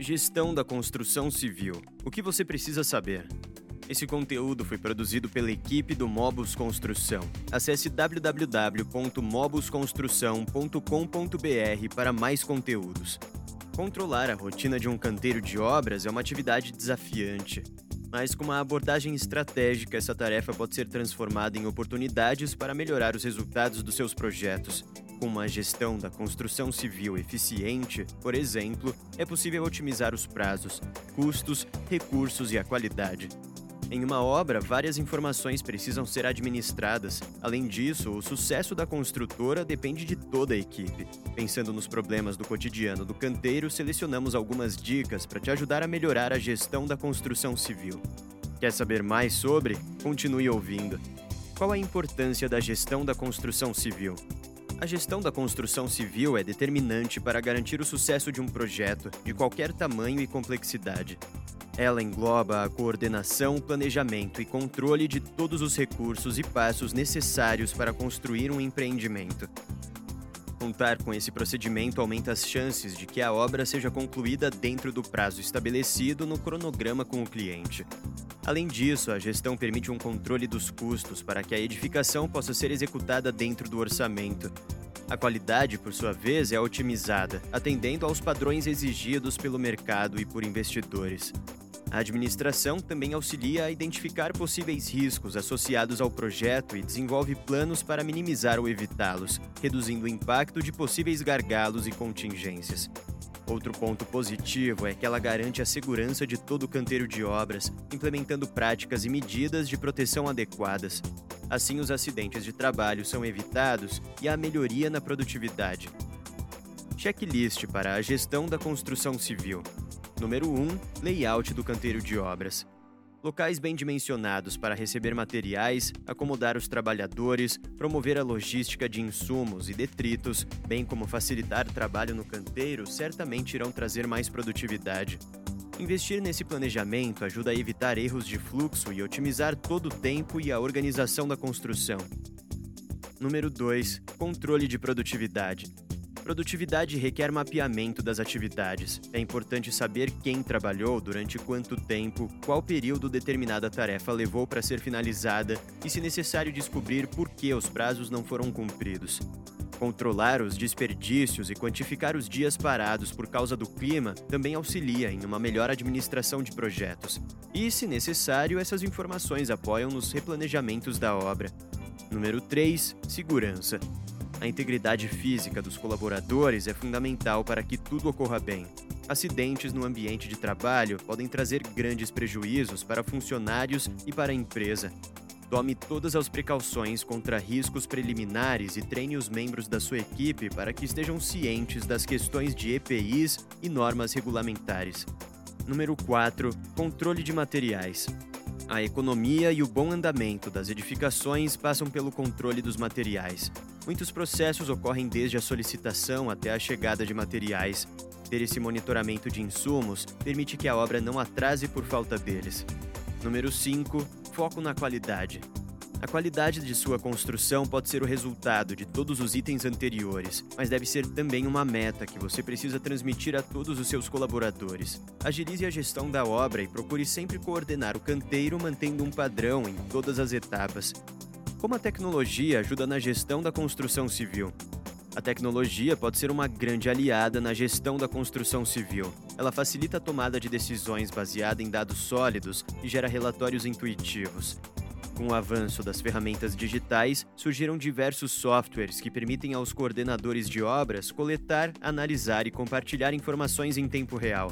Gestão da construção civil. O que você precisa saber? Esse conteúdo foi produzido pela equipe do Mobus Construção. Acesse www.mobusconstrução.com.br para mais conteúdos. Controlar a rotina de um canteiro de obras é uma atividade desafiante. Mas com uma abordagem estratégica, essa tarefa pode ser transformada em oportunidades para melhorar os resultados dos seus projetos. Com uma gestão da construção civil eficiente, por exemplo, é possível otimizar os prazos, custos, recursos e a qualidade. Em uma obra, várias informações precisam ser administradas. Além disso, o sucesso da construtora depende de toda a equipe. Pensando nos problemas do cotidiano do canteiro, selecionamos algumas dicas para te ajudar a melhorar a gestão da construção civil. Quer saber mais sobre? Continue ouvindo. Qual a importância da gestão da construção civil? A gestão da construção civil é determinante para garantir o sucesso de um projeto, de qualquer tamanho e complexidade. Ela engloba a coordenação, planejamento e controle de todos os recursos e passos necessários para construir um empreendimento. Contar com esse procedimento aumenta as chances de que a obra seja concluída dentro do prazo estabelecido no cronograma com o cliente. Além disso, a gestão permite um controle dos custos para que a edificação possa ser executada dentro do orçamento. A qualidade, por sua vez, é otimizada, atendendo aos padrões exigidos pelo mercado e por investidores. A administração também auxilia a identificar possíveis riscos associados ao projeto e desenvolve planos para minimizar ou evitá-los, reduzindo o impacto de possíveis gargalos e contingências. Outro ponto positivo é que ela garante a segurança de todo o canteiro de obras, implementando práticas e medidas de proteção adequadas. Assim, os acidentes de trabalho são evitados e há melhoria na produtividade. Checklist para a gestão da construção civil. Número 1. Layout do canteiro de obras. Locais bem dimensionados para receber materiais, acomodar os trabalhadores, promover a logística de insumos e detritos, bem como facilitar trabalho no canteiro, certamente irão trazer mais produtividade. Investir nesse planejamento ajuda a evitar erros de fluxo e otimizar todo o tempo e a organização da construção. Número 2. Controle de produtividade. Produtividade requer mapeamento das atividades. É importante saber quem trabalhou, durante quanto tempo, qual período determinada tarefa levou para ser finalizada e, se necessário, descobrir por que os prazos não foram cumpridos. Controlar os desperdícios e quantificar os dias parados por causa do clima também auxilia em uma melhor administração de projetos. E, se necessário, essas informações apoiam nos replanejamentos da obra. Número 3. Segurança. A integridade física dos colaboradores é fundamental para que tudo ocorra bem. Acidentes no ambiente de trabalho podem trazer grandes prejuízos para funcionários e para a empresa. Tome todas as precauções contra riscos preliminares e treine os membros da sua equipe para que estejam cientes das questões de EPIs e normas regulamentares. Número 4. Controle de materiais. A economia e o bom andamento das edificações passam pelo controle dos materiais. Muitos processos ocorrem desde a solicitação até a chegada de materiais. Ter esse monitoramento de insumos permite que a obra não atrase por falta deles. Número 5. Foco na qualidade. A qualidade de sua construção pode ser o resultado de todos os itens anteriores, mas deve ser também uma meta que você precisa transmitir a todos os seus colaboradores. Agilize a gestão da obra e procure sempre coordenar o canteiro mantendo um padrão em todas as etapas. Como a tecnologia ajuda na gestão da construção civil? A tecnologia pode ser uma grande aliada na gestão da construção civil. Ela facilita a tomada de decisões baseada em dados sólidos e gera relatórios intuitivos. Com o avanço das ferramentas digitais, surgiram diversos softwares que permitem aos coordenadores de obras coletar, analisar e compartilhar informações em tempo real.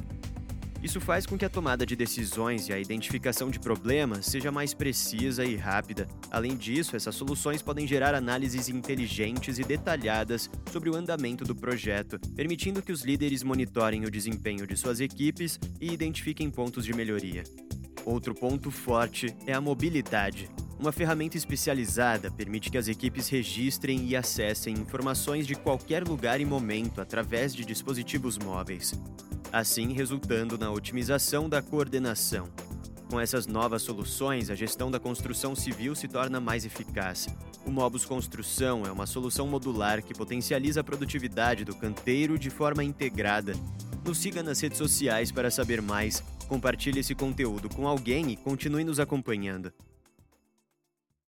Isso faz com que a tomada de decisões e a identificação de problemas seja mais precisa e rápida. Além disso, essas soluções podem gerar análises inteligentes e detalhadas sobre o andamento do projeto, permitindo que os líderes monitorem o desempenho de suas equipes e identifiquem pontos de melhoria. Outro ponto forte é a mobilidade. Uma ferramenta especializada permite que as equipes registrem e acessem informações de qualquer lugar e momento através de dispositivos móveis assim resultando na otimização da coordenação. Com essas novas soluções, a gestão da construção civil se torna mais eficaz. O Mobus Construção é uma solução modular que potencializa a produtividade do canteiro de forma integrada. Nos siga nas redes sociais para saber mais, compartilhe esse conteúdo com alguém e continue nos acompanhando.